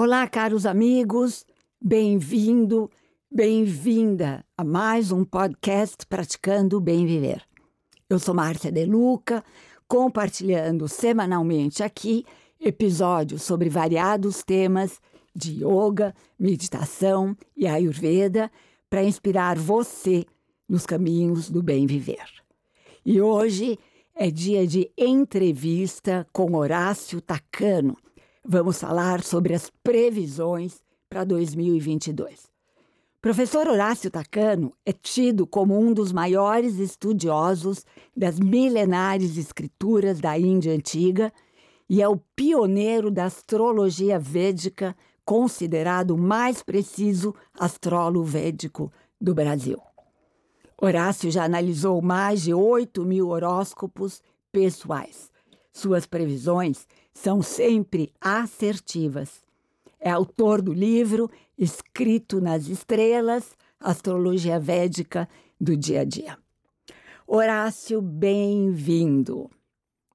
Olá, caros amigos, bem-vindo, bem-vinda a mais um podcast Praticando o Bem Viver. Eu sou Márcia De Luca, compartilhando semanalmente aqui episódios sobre variados temas de yoga, meditação e ayurveda para inspirar você nos caminhos do bem viver. E hoje é dia de entrevista com Horácio Tacano. Vamos falar sobre as previsões para 2022. Professor Horácio Tacano é tido como um dos maiores estudiosos das milenares escrituras da Índia antiga e é o pioneiro da astrologia védica, considerado o mais preciso astrólogo védico do Brasil. Horácio já analisou mais de 8 mil horóscopos pessoais. Suas previsões são sempre assertivas. É autor do livro Escrito nas Estrelas, Astrologia Védica do Dia a Dia. Horácio, bem-vindo.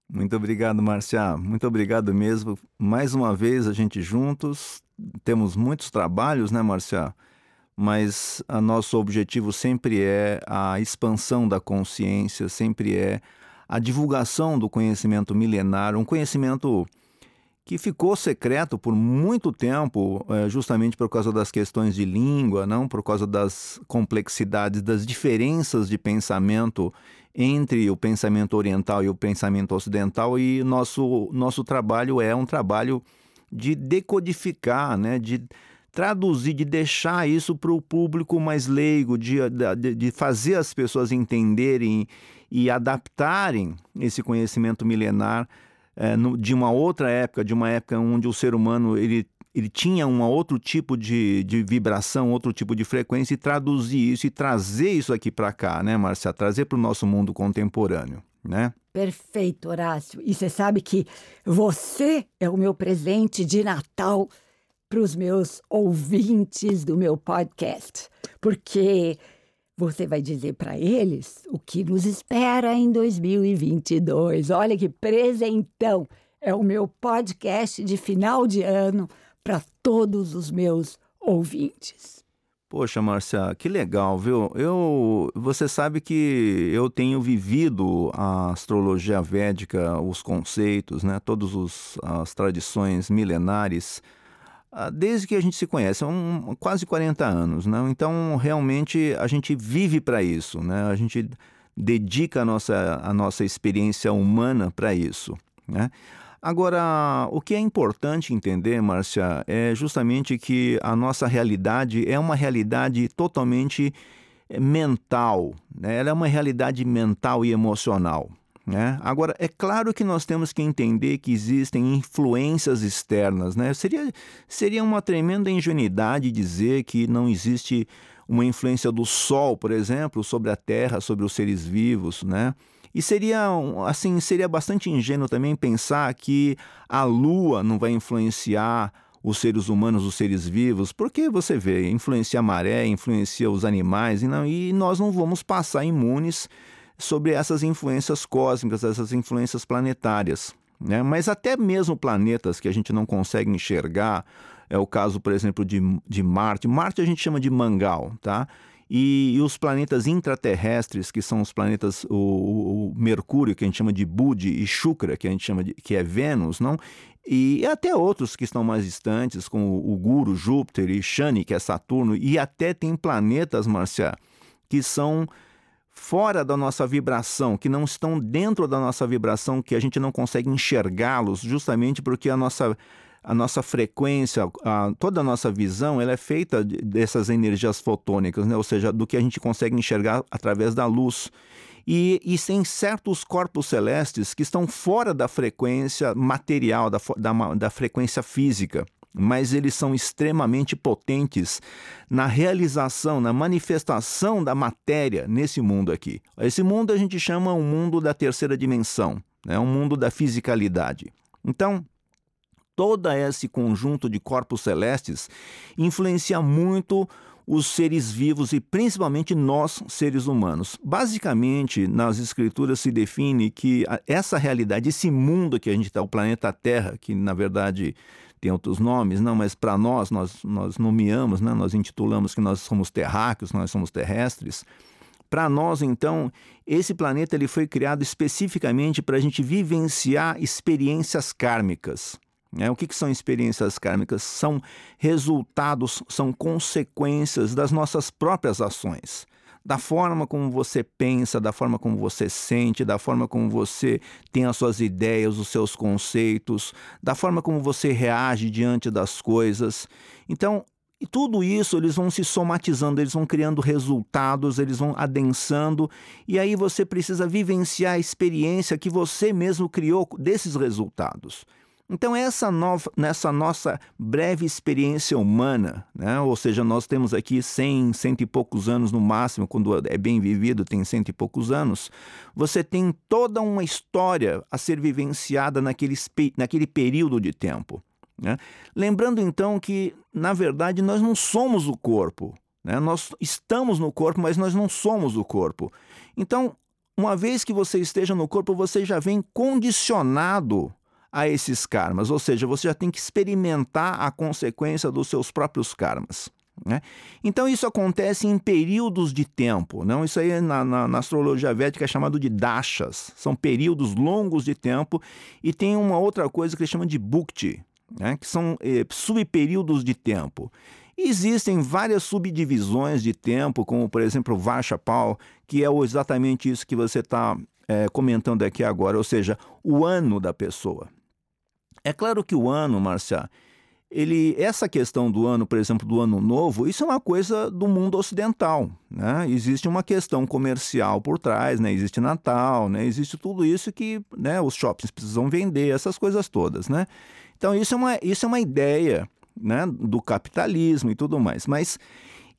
Muito obrigado, Marcia. Muito obrigado mesmo. Mais uma vez a gente juntos. Temos muitos trabalhos, né, Marcia? Mas nosso objetivo sempre é a expansão da consciência, sempre é a divulgação do conhecimento milenar, um conhecimento que ficou secreto por muito tempo, é, justamente por causa das questões de língua, não por causa das complexidades, das diferenças de pensamento entre o pensamento oriental e o pensamento ocidental. E nosso, nosso trabalho é um trabalho de decodificar, né, de traduzir, de deixar isso para o público mais leigo, de, de, de fazer as pessoas entenderem e adaptarem esse conhecimento milenar é, no, de uma outra época, de uma época onde o ser humano ele, ele tinha um outro tipo de, de vibração, outro tipo de frequência, e traduzir isso e trazer isso aqui para cá, né, Marcia? Trazer para o nosso mundo contemporâneo, né? Perfeito, Horácio. E você sabe que você é o meu presente de Natal para os meus ouvintes do meu podcast, porque você vai dizer para eles o que nos espera em 2022. Olha que presentão! É o meu podcast de final de ano para todos os meus ouvintes. Poxa, Marcia, que legal, viu? Eu, você sabe que eu tenho vivido a astrologia védica, os conceitos, né, todas as tradições milenares desde que a gente se conhece, são quase 40 anos, né? Então, realmente, a gente vive para isso, né? A gente dedica a nossa, a nossa experiência humana para isso, né? Agora, o que é importante entender, Márcia, é justamente que a nossa realidade é uma realidade totalmente mental, né? ela é uma realidade mental e emocional. Né? Agora, é claro que nós temos que entender que existem influências externas. Né? Seria, seria uma tremenda ingenuidade dizer que não existe uma influência do Sol, por exemplo, sobre a Terra, sobre os seres vivos. Né? E seria, assim, seria bastante ingênuo também pensar que a Lua não vai influenciar os seres humanos, os seres vivos, porque você vê, influencia a maré, influencia os animais, e, não, e nós não vamos passar imunes sobre essas influências cósmicas, essas influências planetárias. Né? Mas até mesmo planetas que a gente não consegue enxergar, é o caso, por exemplo, de, de Marte. Marte a gente chama de Mangal, tá? E, e, os planetas intraterrestres, que são os planetas, o, o, Mercúrio, que a gente chama de Budi, e Shukra, que a gente chama de que é Vênus, não? E até outros que estão mais distantes, como o Guru, Júpiter e Shani, que é Saturno, e até tem planetas, Marcia, que são fora da nossa vibração, que não estão dentro da nossa vibração, que a gente não consegue enxergá-los, justamente porque a nossa, a nossa frequência, a, toda a nossa visão, ela é feita dessas energias fotônicas, né? ou seja, do que a gente consegue enxergar através da luz. E, e tem certos corpos celestes que estão fora da frequência material, da, da, da frequência física mas eles são extremamente potentes na realização, na manifestação da matéria nesse mundo aqui. Esse mundo a gente chama um mundo da terceira dimensão, é né? um mundo da fisicalidade. Então, todo esse conjunto de corpos celestes influencia muito os seres vivos e principalmente nós, seres humanos. Basicamente, nas escrituras se define que essa realidade, esse mundo que a gente está, o planeta Terra, que na verdade tem outros nomes, não, mas para nós, nós, nós nomeamos, né? nós intitulamos que nós somos terráqueos, nós somos terrestres. Para nós, então, esse planeta ele foi criado especificamente para a gente vivenciar experiências kármicas. Né? O que, que são experiências kármicas? São resultados, são consequências das nossas próprias ações da forma como você pensa, da forma como você sente, da forma como você tem as suas ideias, os seus conceitos, da forma como você reage diante das coisas. Então, e tudo isso eles vão se somatizando, eles vão criando resultados, eles vão adensando, e aí você precisa vivenciar a experiência que você mesmo criou desses resultados. Então, essa nova, nessa nossa breve experiência humana, né? ou seja, nós temos aqui 100, cento e poucos anos no máximo, quando é bem vivido, tem cento e poucos anos, você tem toda uma história a ser vivenciada naquele, naquele período de tempo. Né? Lembrando então que, na verdade, nós não somos o corpo. Né? Nós estamos no corpo, mas nós não somos o corpo. Então, uma vez que você esteja no corpo, você já vem condicionado a esses karmas, ou seja, você já tem que experimentar a consequência dos seus próprios karmas. Né? Então isso acontece em períodos de tempo. Não? Isso aí na, na, na, astrologia védica é chamado de dashas. São períodos longos de tempo. E tem uma outra coisa que eles chamam de bhukti, né? que são eh, subperíodos de tempo. E existem várias subdivisões de tempo, como por exemplo o Varshapal, que é exatamente isso que você está eh, comentando aqui agora, ou seja, o ano da pessoa. É claro que o ano, Marcia, ele, essa questão do ano, por exemplo, do ano novo, isso é uma coisa do mundo ocidental. Né? Existe uma questão comercial por trás, né? existe Natal, né? existe tudo isso que né, os shoppings precisam vender, essas coisas todas. Né? Então, isso é uma, isso é uma ideia né, do capitalismo e tudo mais. Mas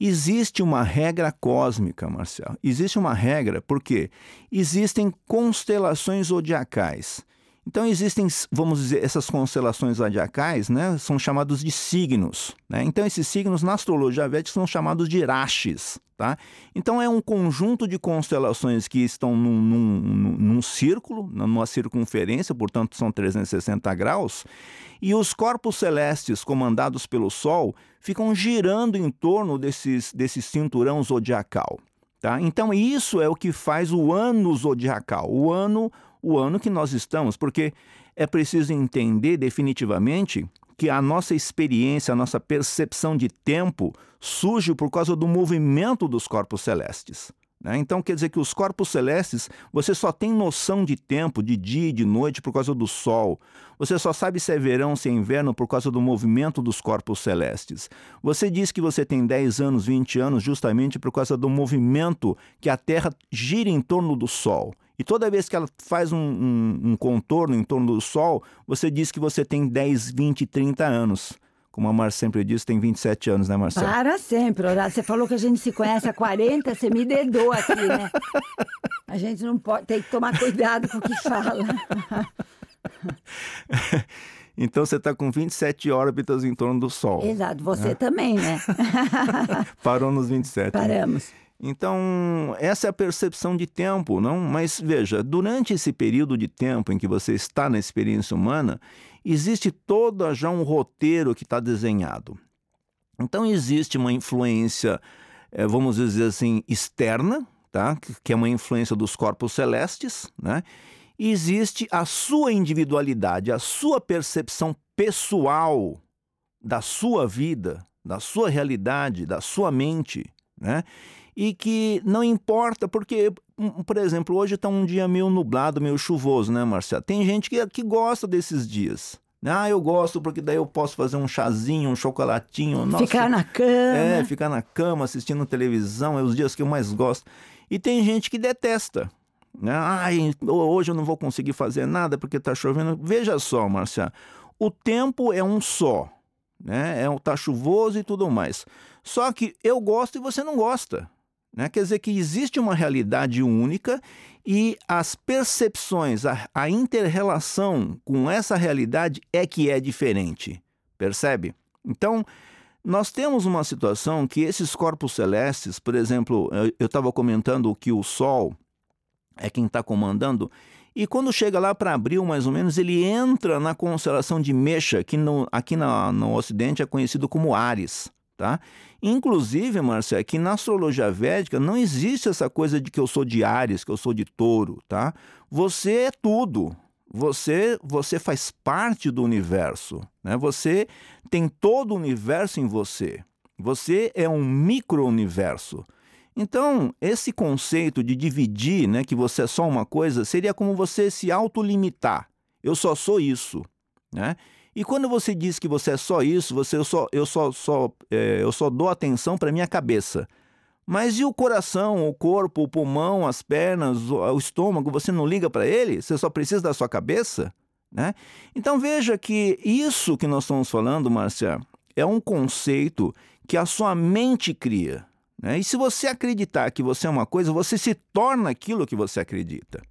existe uma regra cósmica, Marcial. Existe uma regra porque existem constelações zodiacais. Então existem, vamos dizer, essas constelações zodiacais, né, são chamados de signos. Né? Então esses signos na astrologia védica são chamados de rashis. Tá? Então é um conjunto de constelações que estão num, num, num círculo, numa circunferência, portanto são 360 graus, e os corpos celestes comandados pelo Sol ficam girando em torno desses, desse cinturão zodiacal. Tá? Então isso é o que faz o ano zodiacal, o ano o ano que nós estamos, porque é preciso entender definitivamente que a nossa experiência, a nossa percepção de tempo surge por causa do movimento dos corpos celestes. Né? Então quer dizer que os corpos celestes, você só tem noção de tempo, de dia e de noite por causa do Sol. Você só sabe se é verão, se é inverno por causa do movimento dos corpos celestes. Você diz que você tem 10 anos, 20 anos, justamente por causa do movimento que a Terra gira em torno do Sol. E toda vez que ela faz um, um, um, contorno em torno do Sol, você diz que você tem 10, 20, 30 anos. Como a Mar sempre diz, tem 27 anos, né, Marcelo? Para sempre, Horácio. Você falou que a gente se conhece há 40, você me dedou aqui, né? A gente não pode, tem que tomar cuidado com o que fala. Então você está com 27 órbitas em torno do Sol. Exato, você né? também, né? Parou nos 27. Né? Paramos. Né? Então, essa é a percepção de tempo, não? Mas veja, durante esse período de tempo em que você está na experiência humana, existe todo já um roteiro que está desenhado. Então, existe uma influência, eh, vamos dizer assim, externa, tá? que é uma influência dos corpos celestes, né? Existe a sua individualidade, a sua percepção pessoal da sua vida, da sua realidade, da sua mente, né? E que não importa, porque, hum, por exemplo, hoje está um dia meio nublado, meio chuvoso, né, Marcelo? Tem gente que, que gosta desses dias. Ah, eu gosto porque daí eu posso fazer um chazinho, um chocolatinho. Nossa, ficar na cama. É, ficar na cama, assistindo televisão, é os dias que eu mais gosto. E tem gente que detesta. Né? Ai, hoje eu não vou conseguir fazer nada porque está chovendo. Veja só, Marcia, o tempo é um só. Né? É, tá chuvoso e tudo mais. Só que eu gosto e você não gosta. Né? Quer dizer que existe uma realidade única e as percepções, a, a inter-relação com essa realidade é que é diferente. Percebe? Então, nós temos uma situação que esses corpos celestes, por exemplo, eu estava comentando que o Sol é quem está comandando, E quando chega lá para abril, mais ou menos, ele entra na constelação de Mexa, que no, aqui no, no Ocidente é conhecido como Ares. Tá? Inclusive, Marcia, aqui na astrologia védica não existe essa coisa de que eu sou de Ares, que eu sou de touro. Tá? Você é tudo. Você, você faz parte do universo. Né? Você tem todo o universo em você. Você é um micro-universo. Então, esse conceito de dividir, né, que você é só uma coisa, seria como você se autolimitar. Eu só sou isso, né? E quando você diz que você é só isso, você eu só eu só, só é, eu só dou atenção para minha cabeça. Mas e o coração, o corpo, o pulmão, as pernas, o, estômago, você não liga para ele? Você só precisa da sua cabeça? Né? Então veja que isso que nós estamos falando, Márcia, é um conceito que a sua mente cria. Né? E se você acreditar que você é uma coisa, você se torna aquilo que você acredita.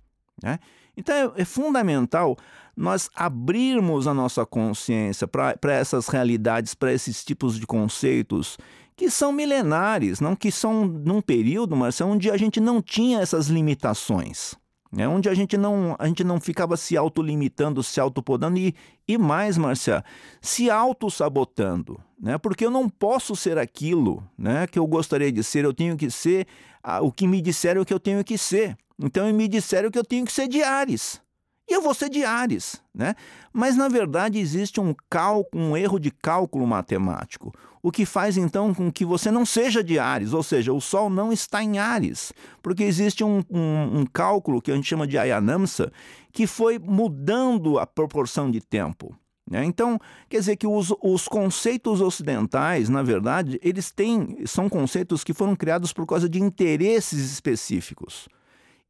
Né? Então é, é, fundamental nós abrirmos a nossa consciência para essas realidades, para esses tipos de conceitos que são milenares, não que são num período, mas onde a gente não tinha essas limitações né? onde a gente não, a gente não ficava se autolimitando, se autopodando e, e mais, Marcia, se auto-sabotando, né? porque eu não posso ser aquilo né, que eu gostaria de ser, eu tenho que ser ah, o que me disseram que eu tenho que ser. Então, me disseram que eu tenho que ser de Ares. E eu vou ser de Ares, né? Mas na verdade existe um, cálculo, um erro de cálculo matemático, o que faz então com que você não seja de Ares, ou seja, o Sol não está em Ares, porque existe um, um, um cálculo que a gente chama de Ayanamsa, que foi mudando a proporção de tempo. Né? Então, quer dizer que os, os, conceitos ocidentais, na verdade, eles têm, são conceitos que foram criados por causa de interesses específicos.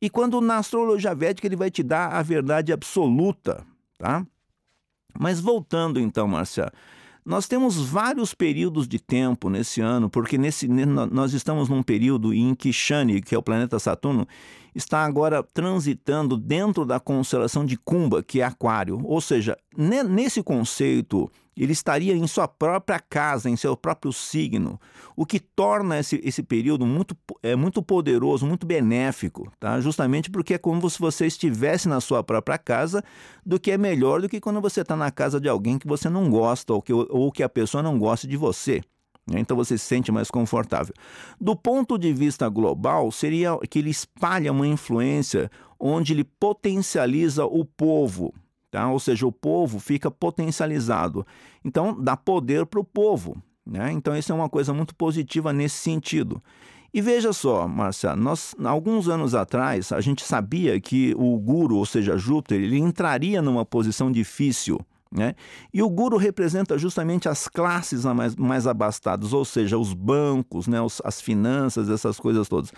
E quando na astrologia védica ele vai te dar a verdade absoluta, tá? Mas voltando então, Márcia, nós temos vários períodos de tempo nesse ano, porque nesse, nós estamos num período em que Shani, que é o planeta Saturno, está agora transitando dentro da constelação de Kumba, que é Aquário. Ou seja, nesse conceito ele estaria em sua própria casa, em seu próprio signo, o que torna esse, esse período muito, é, muito poderoso, muito benéfico, tá? justamente porque é como se você estivesse na sua própria casa, do que é melhor do que quando você está na casa de alguém que você não gosta ou que, ou que a pessoa não gosta de você. Né? Então você se sente mais confortável. Do ponto de vista global, seria que ele espalha uma influência onde ele potencializa o povo, Tá? Ou seja, o povo fica potencializado. Então, dá poder para o povo. Né? Então, isso é uma coisa muito positiva nesse sentido. E veja só, Marcia, nós, alguns anos atrás, a gente sabia que o guru, ou seja, Júpiter, ele entraria numa posição difícil. Né? E o guru representa justamente as classes mais, mais abastadas, ou seja, os bancos, né? Os, as finanças, essas coisas todas.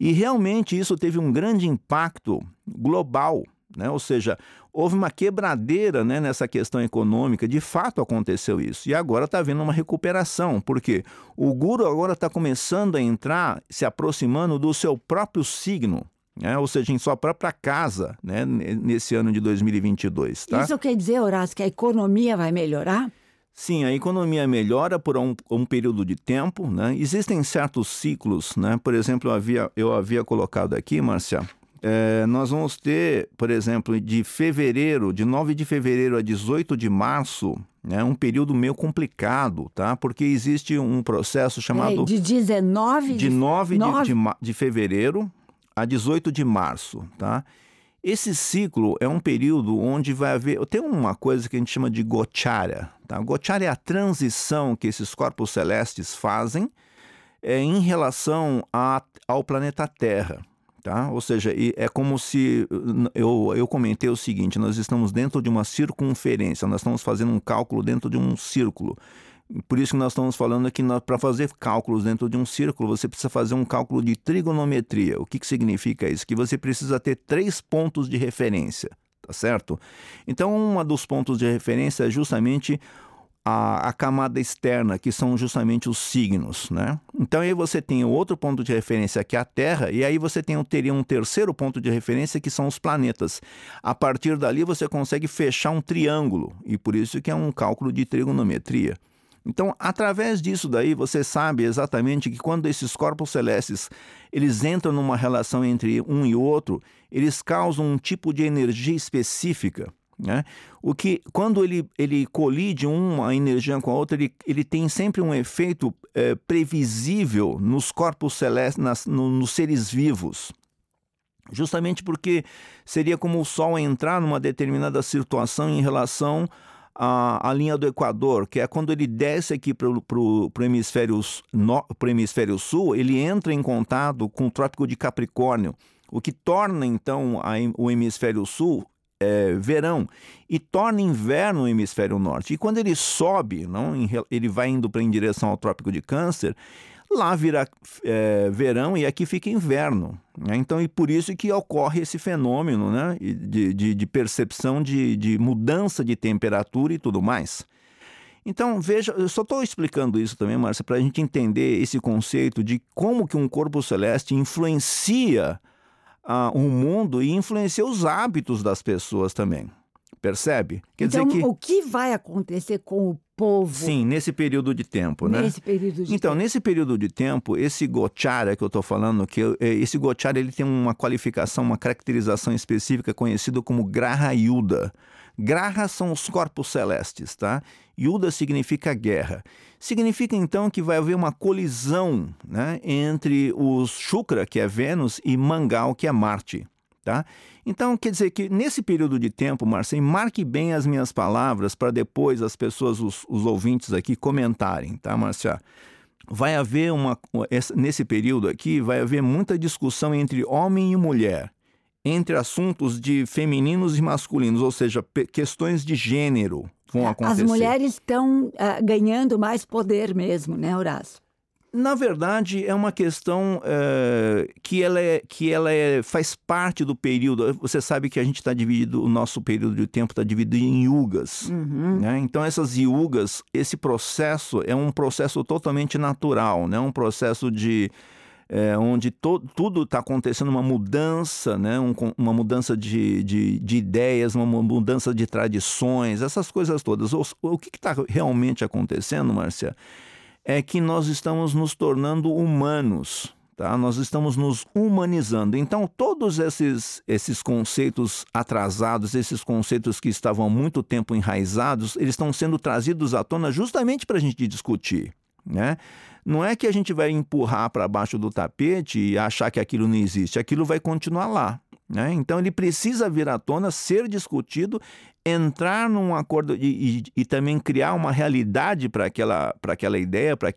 E realmente isso teve um grande impacto global né? Ou seja, houve uma quebradeira né, nessa questão econômica, de fato aconteceu isso. E agora está havendo uma recuperação, porque o guru agora está começando a entrar, se aproximando do seu próprio signo. Né? ou seja, em sua própria casa, né? nesse ano de 2022. Tá? Isso quer dizer, Horácio, que a economia vai melhorar? Sim, a economia melhora por um, um, período de tempo. Né? Existem certos ciclos, né? por exemplo, eu havia, eu havia colocado aqui, Márcia, é, nós vamos ter, por exemplo, de fevereiro, de 9 de fevereiro a 18 de março, né, um período meio complicado, tá? Porque existe um processo chamado. É, de 19 de, de 9, 9... De, de, de fevereiro a 18 de março, tá? Esse ciclo é um período onde vai haver. Tem uma coisa que a gente chama de Gocharya. Tá? Gocharya é a transição que esses corpos celestes fazem é, em relação a, ao planeta Terra. Tá? Ou seja, é como se eu, eu comentei o seguinte: nós estamos dentro de uma circunferência, nós estamos fazendo um cálculo dentro de um círculo. Por isso que nós estamos falando que para fazer cálculos dentro de um círculo, você precisa fazer um cálculo de trigonometria. O que, que significa isso? Que você precisa ter três pontos de referência, tá certo? Então, um dos pontos de referência é justamente a, a, camada externa, que são justamente os signos, né? Então aí você tem outro ponto de referência que é a Terra, e aí você tem, teria um terceiro ponto de referência que são os planetas. A partir dali você consegue fechar um triângulo, e por isso que é um cálculo de trigonometria. Então, através disso daí, você sabe exatamente que quando esses corpos celestes eles entram numa relação entre um e outro, eles causam um tipo de energia específica. Né? O que, quando ele, ele colide uma energia com a outra, ele, ele tem sempre um efeito é, previsível nos corpos celestes, nas, no, nos seres vivos. Justamente porque seria como o Sol entrar numa determinada situação em relação à, à linha do Equador, que é quando ele desce aqui para o hemisfério, hemisfério sul, ele entra em contato com o Trópico de Capricórnio, o que torna então a, o hemisfério sul é, verão e torna inverno no hemisfério norte. E quando ele sobe, não, ele vai indo para em direção ao Trópico de Câncer, lá vira é, verão e aqui fica inverno. Né? Então, e por isso que ocorre esse fenômeno né? de, de, de percepção de, de mudança de temperatura e tudo mais. Então, veja, eu só estou explicando isso também, Márcia, para a gente entender esse conceito de como que um corpo celeste influencia uh, o mundo e influencia os hábitos das pessoas também. Percebe? Quer então, dizer que... o que vai acontecer com o povo? Sim, nesse período de tempo, né? Nesse período de Então, tempo. nesse período de tempo, esse Gochara que eu estou falando, que eh, esse Gochara ele tem uma qualificação, uma caracterização específica conhecida como Graha Yuda. Graha são os corpos celestes, tá? Yuda significa guerra. Significa então que vai haver uma colisão né, entre os Shukra, que é Vênus, e Mangal, que é Marte. Tá? Então, quer dizer que nesse período de tempo, Marcem, marque bem as minhas palavras para depois as pessoas, os, os, ouvintes aqui, comentarem, tá, Marcia? Vai haver uma. Nesse período aqui, vai haver muita discussão entre homem e mulher, entre assuntos de femininos e masculinos, ou seja, questões de gênero vão acontecer. As mulheres estão uh, ganhando mais poder mesmo, né, Horácio? Na verdade, é uma questão uh, que ela, é, que ela é, faz parte do período. Você sabe que a gente está dividido, o nosso período de tempo está dividido em yugas. Uhum. Né? Então, essas yugas, esse processo é um processo totalmente natural, né? um processo de. É, onde to, tudo está acontecendo uma mudança, né? Um, uma mudança de, de, de, ideias, uma mudança de tradições, essas coisas todas. O, o que está realmente acontecendo, Márcia? é que nós estamos nos tornando humanos. Tá? Nós estamos nos humanizando. Então, todos esses, esses conceitos atrasados, esses conceitos que estavam há muito tempo enraizados, eles estão sendo trazidos à tona justamente para a gente discutir. Né? Não é que a gente vai empurrar para baixo do tapete e achar que aquilo não existe, aquilo vai continuar lá. Né? Então ele precisa vir à tona, ser discutido, entrar num acordo e, e, e também criar uma realidade para aquela, aquela ideia, para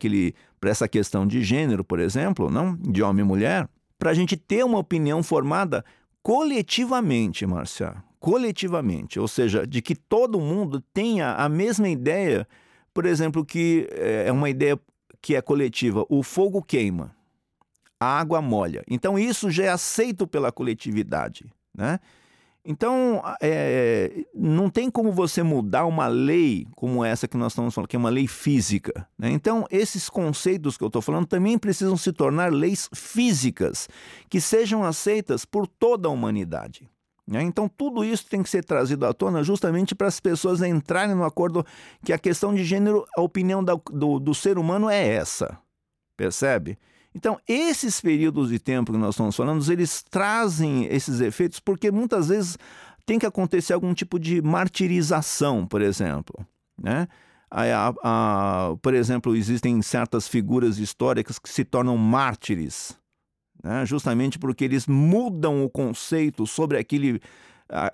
essa questão de gênero, por exemplo, não de homem e mulher, para a gente ter uma opinião formada coletivamente, Márcia, coletivamente, ou seja, de que todo mundo tenha a mesma ideia, por exemplo, que é, é uma ideia que é coletiva, o fogo queima a água molha. Então isso já é aceito pela coletividade, né? Então, é, não tem como você mudar uma lei como essa que nós estamos falando, que é uma lei física. Né? Então, esses conceitos que eu estou falando também precisam se tornar leis físicas, que sejam aceitas por toda a humanidade. Né? Então, tudo isso tem que ser trazido à tona justamente para as pessoas entrarem no acordo que a questão de gênero, a opinião da, do, do ser humano é essa. Percebe? Então, esses períodos de tempo que nós estamos falando, eles trazem esses efeitos porque muitas vezes tem que acontecer algum tipo de martirização, por exemplo. Né? A, a, a, por exemplo, existem certas figuras históricas que se tornam mártires, né? justamente porque eles mudam o conceito sobre aquele,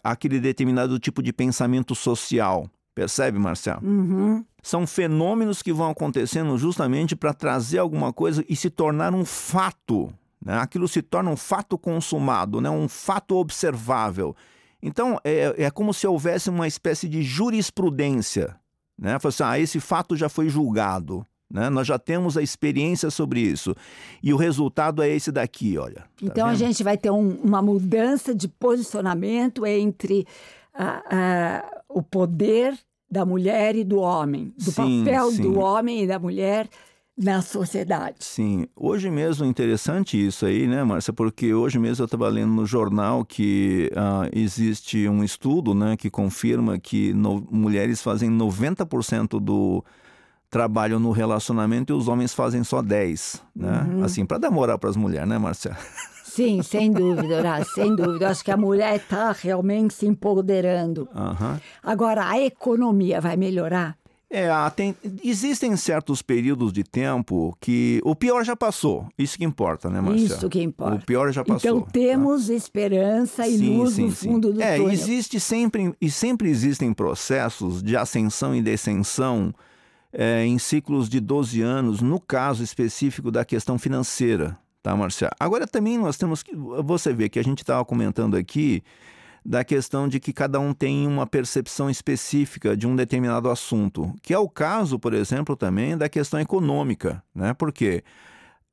aquele determinado tipo de pensamento social. Percebe, Marcelo? Uhum. São fenômenos que vão acontecendo justamente para trazer alguma coisa e se tornar um fato. Né? Aquilo se torna um fato consumado, né? um fato observável. Então, é, é como se houvesse uma espécie de jurisprudência. Né? Assim, ah, esse fato já foi julgado. Né? Nós já temos a experiência sobre isso. E o resultado é esse daqui, olha. Tá então a gente vai ter um, uma mudança de posicionamento entre o poder da mulher e do homem, do sim, papel sim. do homem e da mulher na sociedade. Sim, hoje mesmo interessante isso aí, né, Márcia? Porque hoje mesmo eu estava lendo no jornal que uh, existe um estudo, né, que confirma que no, mulheres fazem 90% do trabalham no relacionamento e os homens fazem só 10, né? Uhum. Assim, para dar moral para as mulheres, né, Márcia? Sim, sem dúvida, Horácio, sem dúvida. Eu acho que a mulher está realmente se empoderando. Uhum. Agora, a economia vai melhorar? É, tem, existem certos períodos de tempo que o pior já passou. Isso que importa, né, Marcia? Isso que importa. O pior já passou. Então temos tá? esperança e sim, luz sim, no fundo sim. do é, túnel. existe sempre e sempre existem processos de ascensão e descensão é, em ciclos de 12 anos, no caso específico da questão financeira, tá, Marcia? Agora também nós temos que você vê que a gente estava comentando aqui da questão de que cada um tem uma percepção específica de um determinado assunto, que é o caso, por exemplo, também da questão econômica, né? Porque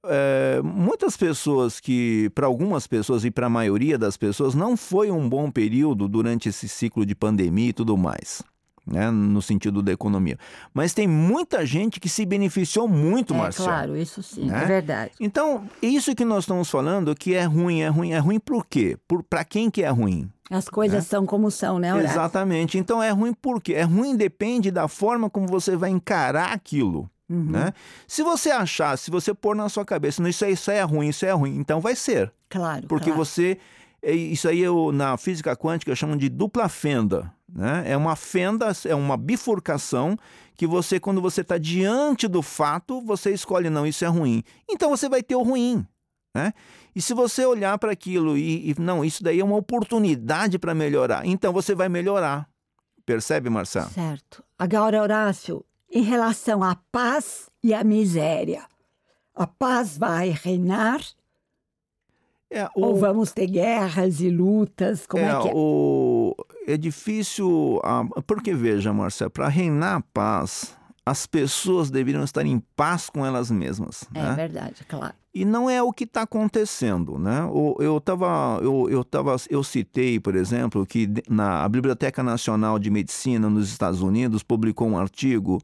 é, muitas pessoas que, para algumas pessoas e para a maioria das pessoas, não foi um bom período durante esse ciclo de pandemia e tudo mais. Né, no sentido da economia. Mas tem muita gente que se beneficiou muito, é, Marcelo. Claro, isso sim, né? é verdade. Então, isso que nós estamos falando que é ruim, é ruim, é ruim por quê? Para quem que é ruim? As coisas né? são como são, né, Horácio? Exatamente. Então é ruim por quê? É ruim depende da forma como você vai encarar aquilo. Uhum. Né? Se você achar, se você pôr na sua cabeça, isso, isso é ruim, isso é ruim, então vai ser. Claro. Porque claro. você. É, isso aí eu, na física quântica chamam de dupla fenda. Né? É uma fenda, é uma bifurcação que você, quando você está diante do fato, você escolhe, não, isso é ruim. Então você vai ter o ruim. Né? E se você olhar para aquilo e, e, não, isso daí é uma oportunidade para melhorar, então você vai melhorar. Percebe, Marcelo? Certo. Agora, Horácio, em relação à paz e à miséria, a paz vai reinar? É, o... Ou vamos ter guerras e lutas? Como é, é que é? O... É difícil. Porque, veja, Marcelo, para reinar a paz, as pessoas deveriam estar em paz com elas mesmas. É né? verdade, claro. E não é o que está acontecendo, né? Eu tava, eu, eu, tava, eu citei, por exemplo, que na a Biblioteca Nacional de Medicina nos Estados Unidos publicou um artigo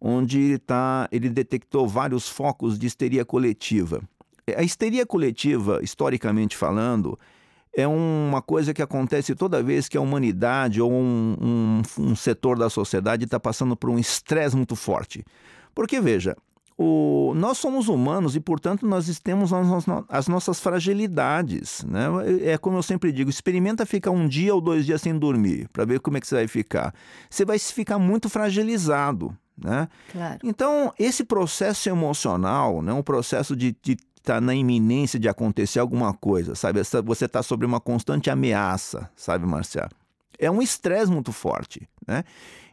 onde tá, ele detectou vários focos de histeria coletiva. A histeria coletiva, historicamente falando, é uma coisa que acontece toda vez que a humanidade ou um, um, um setor da sociedade está passando por um estresse muito forte. Porque, veja, o, nós somos humanos e, portanto, nós temos as, as, nossas fragilidades. Né? É como eu sempre digo: experimenta ficar um dia ou dois dias sem dormir, para ver como é que você vai ficar. Você vai ficar muito fragilizado. Né? Claro. Então, esse processo emocional, né, um processo de, de está na iminência de acontecer alguma coisa, sabe? Você está sobre uma constante ameaça, sabe, Marcial? É um estresse muito forte, né?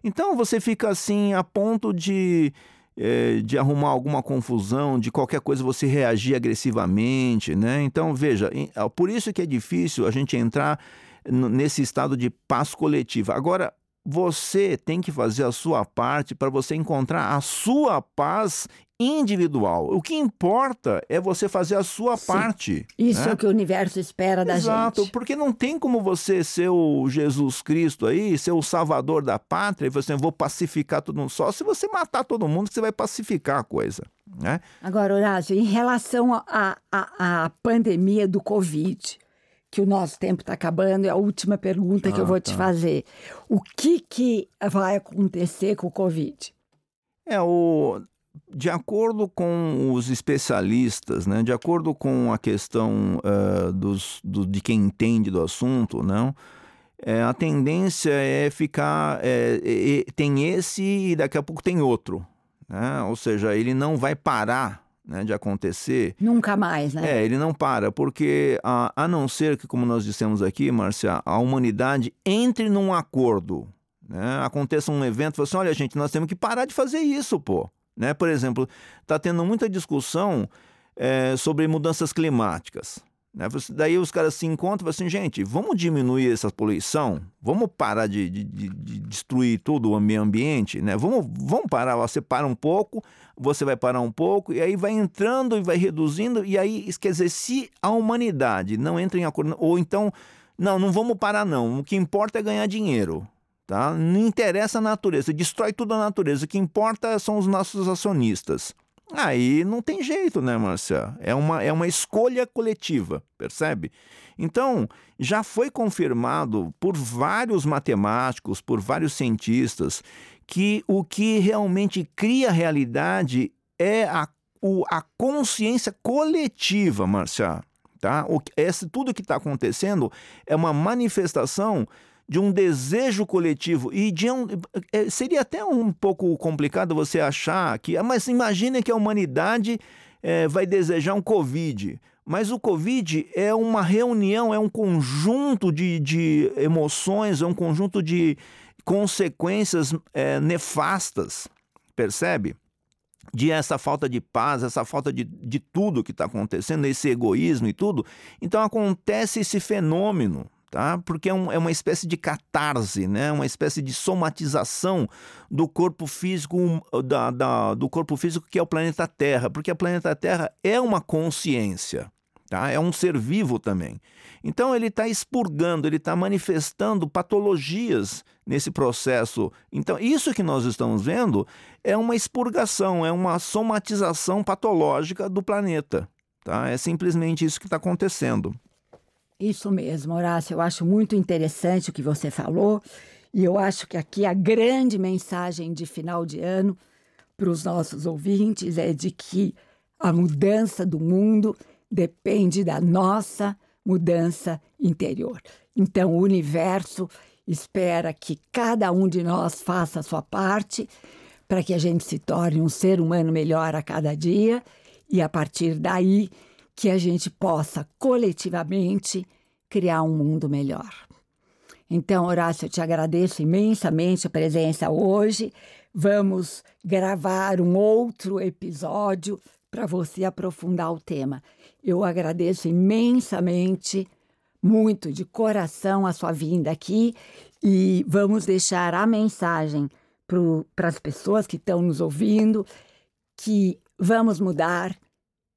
Então você fica assim a ponto de, é, de arrumar alguma confusão, de qualquer coisa você reagir agressivamente, né? Então veja, por isso que é difícil a gente entrar nesse estado de paz coletiva. Agora, você tem que fazer a sua parte para você encontrar a sua paz individual. O que importa é você fazer a sua Sim. parte. Isso né? é o que o universo espera da Exato, gente. porque não tem como você ser o Jesus Cristo aí, ser o salvador da pátria, e você vou pacificar todo mundo só. Se você matar todo mundo, você vai pacificar a coisa. Né? Agora, Horácio, em relação à pandemia do Covid, que o nosso tempo está acabando, é a última pergunta ah, que eu ah, vou tá. te fazer. O que, que vai acontecer com o Covid? É, o, de acordo com os especialistas, né, de acordo com a questão uh, dos, do, de quem entende do assunto, não, é, a tendência é ficar. É, é, tem esse e daqui a pouco tem outro. Né? Ou seja, ele não vai parar né, de acontecer. Nunca mais, né? É, ele não para, porque a, a não ser que, como nós dissemos aqui, Márcia, a humanidade entre num acordo, né, aconteça um evento, fala assim, olha gente, nós temos que parar de fazer isso, pô. Né? Por exemplo, está tendo muita discussão é, sobre mudanças climáticas. Né? Daí os caras se encontram e falam assim, gente, vamos diminuir essa poluição, vamos parar de, de, de, destruir todo o meio ambiente, né? vamos, vamos parar, você para um pouco, você vai parar um pouco, e aí vai entrando e vai reduzindo, e aí, quer dizer, se a humanidade não entra em acordo, ou então, não, não vamos parar não, o que importa é ganhar dinheiro, tá? não interessa a natureza, destrói tudo a natureza, o que importa são os nossos acionistas. aí não tem jeito, né, Márcia? É uma, é uma escolha coletiva, percebe? Então, já foi confirmado por vários matemáticos, por vários cientistas, que o que realmente cria realidade é a, o, a consciência coletiva, Márcia. Tá? O, esse, tudo que está acontecendo é uma manifestação de um desejo coletivo e de um, é, seria até um pouco complicado você achar que, ah, mas imagine que a humanidade é, vai desejar um Covid. Mas o Covid é uma reunião, é um conjunto de, de emoções, é um conjunto de consequências é, nefastas, percebe? De essa falta de paz, essa falta de, de tudo que está acontecendo, esse egoísmo e tudo. Então acontece esse fenômeno tá? Porque é, um, é, uma espécie de catarse, né? Uma espécie de somatização do corpo físico da, da, do corpo físico que é o planeta Terra, porque o planeta Terra é uma consciência, tá? É um ser vivo também. Então ele está expurgando, ele está manifestando patologias nesse processo. Então isso que nós estamos vendo é uma expurgação, é uma somatização patológica do planeta. Tá? É simplesmente isso que está acontecendo. Isso mesmo, Horácio. Eu acho muito interessante o que você falou. E eu acho que aqui a grande mensagem de final de ano para os nossos ouvintes é de que a mudança do mundo depende da nossa mudança interior. Então, o universo espera que cada um de nós faça a sua parte para que a gente se torne um ser humano melhor a cada dia e a partir daí que a gente possa coletivamente criar um mundo melhor. Então, Horácio, eu te agradeço imensamente a presença hoje. Vamos gravar um outro episódio para você aprofundar o tema. Eu agradeço imensamente, muito de coração, a sua vinda aqui e vamos deixar a mensagem para as pessoas que estão nos ouvindo que vamos mudar,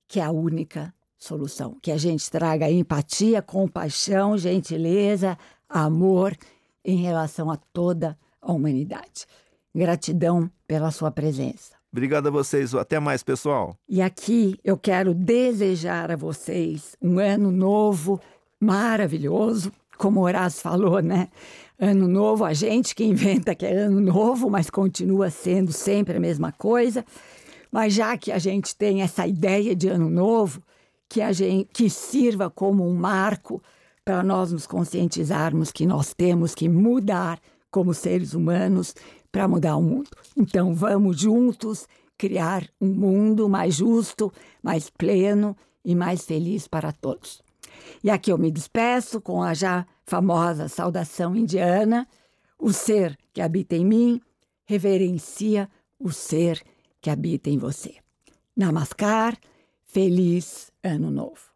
que é a única solução. Que a gente traga empatia, compaixão, gentileza, amor em relação a toda a humanidade. Gratidão pela sua presença. Obrigado a vocês. Até mais, pessoal. E aqui eu quero desejar a vocês um ano novo maravilhoso, como o Horácio falou, né? Ano novo, a gente que inventa que é ano novo, mas continua sendo sempre a mesma coisa. Mas já que a gente tem essa ideia de ano novo, que, a gente, que sirva como um marco para nós nos conscientizarmos que nós temos que mudar como seres humanos para mudar o mundo. Então vamos juntos criar um mundo mais justo, mais pleno e mais feliz para todos. E aqui eu me despeço com a já famosa saudação indiana: o ser que habita em mim reverencia o ser que habita em você. Namaskar, feliz Ano Novo.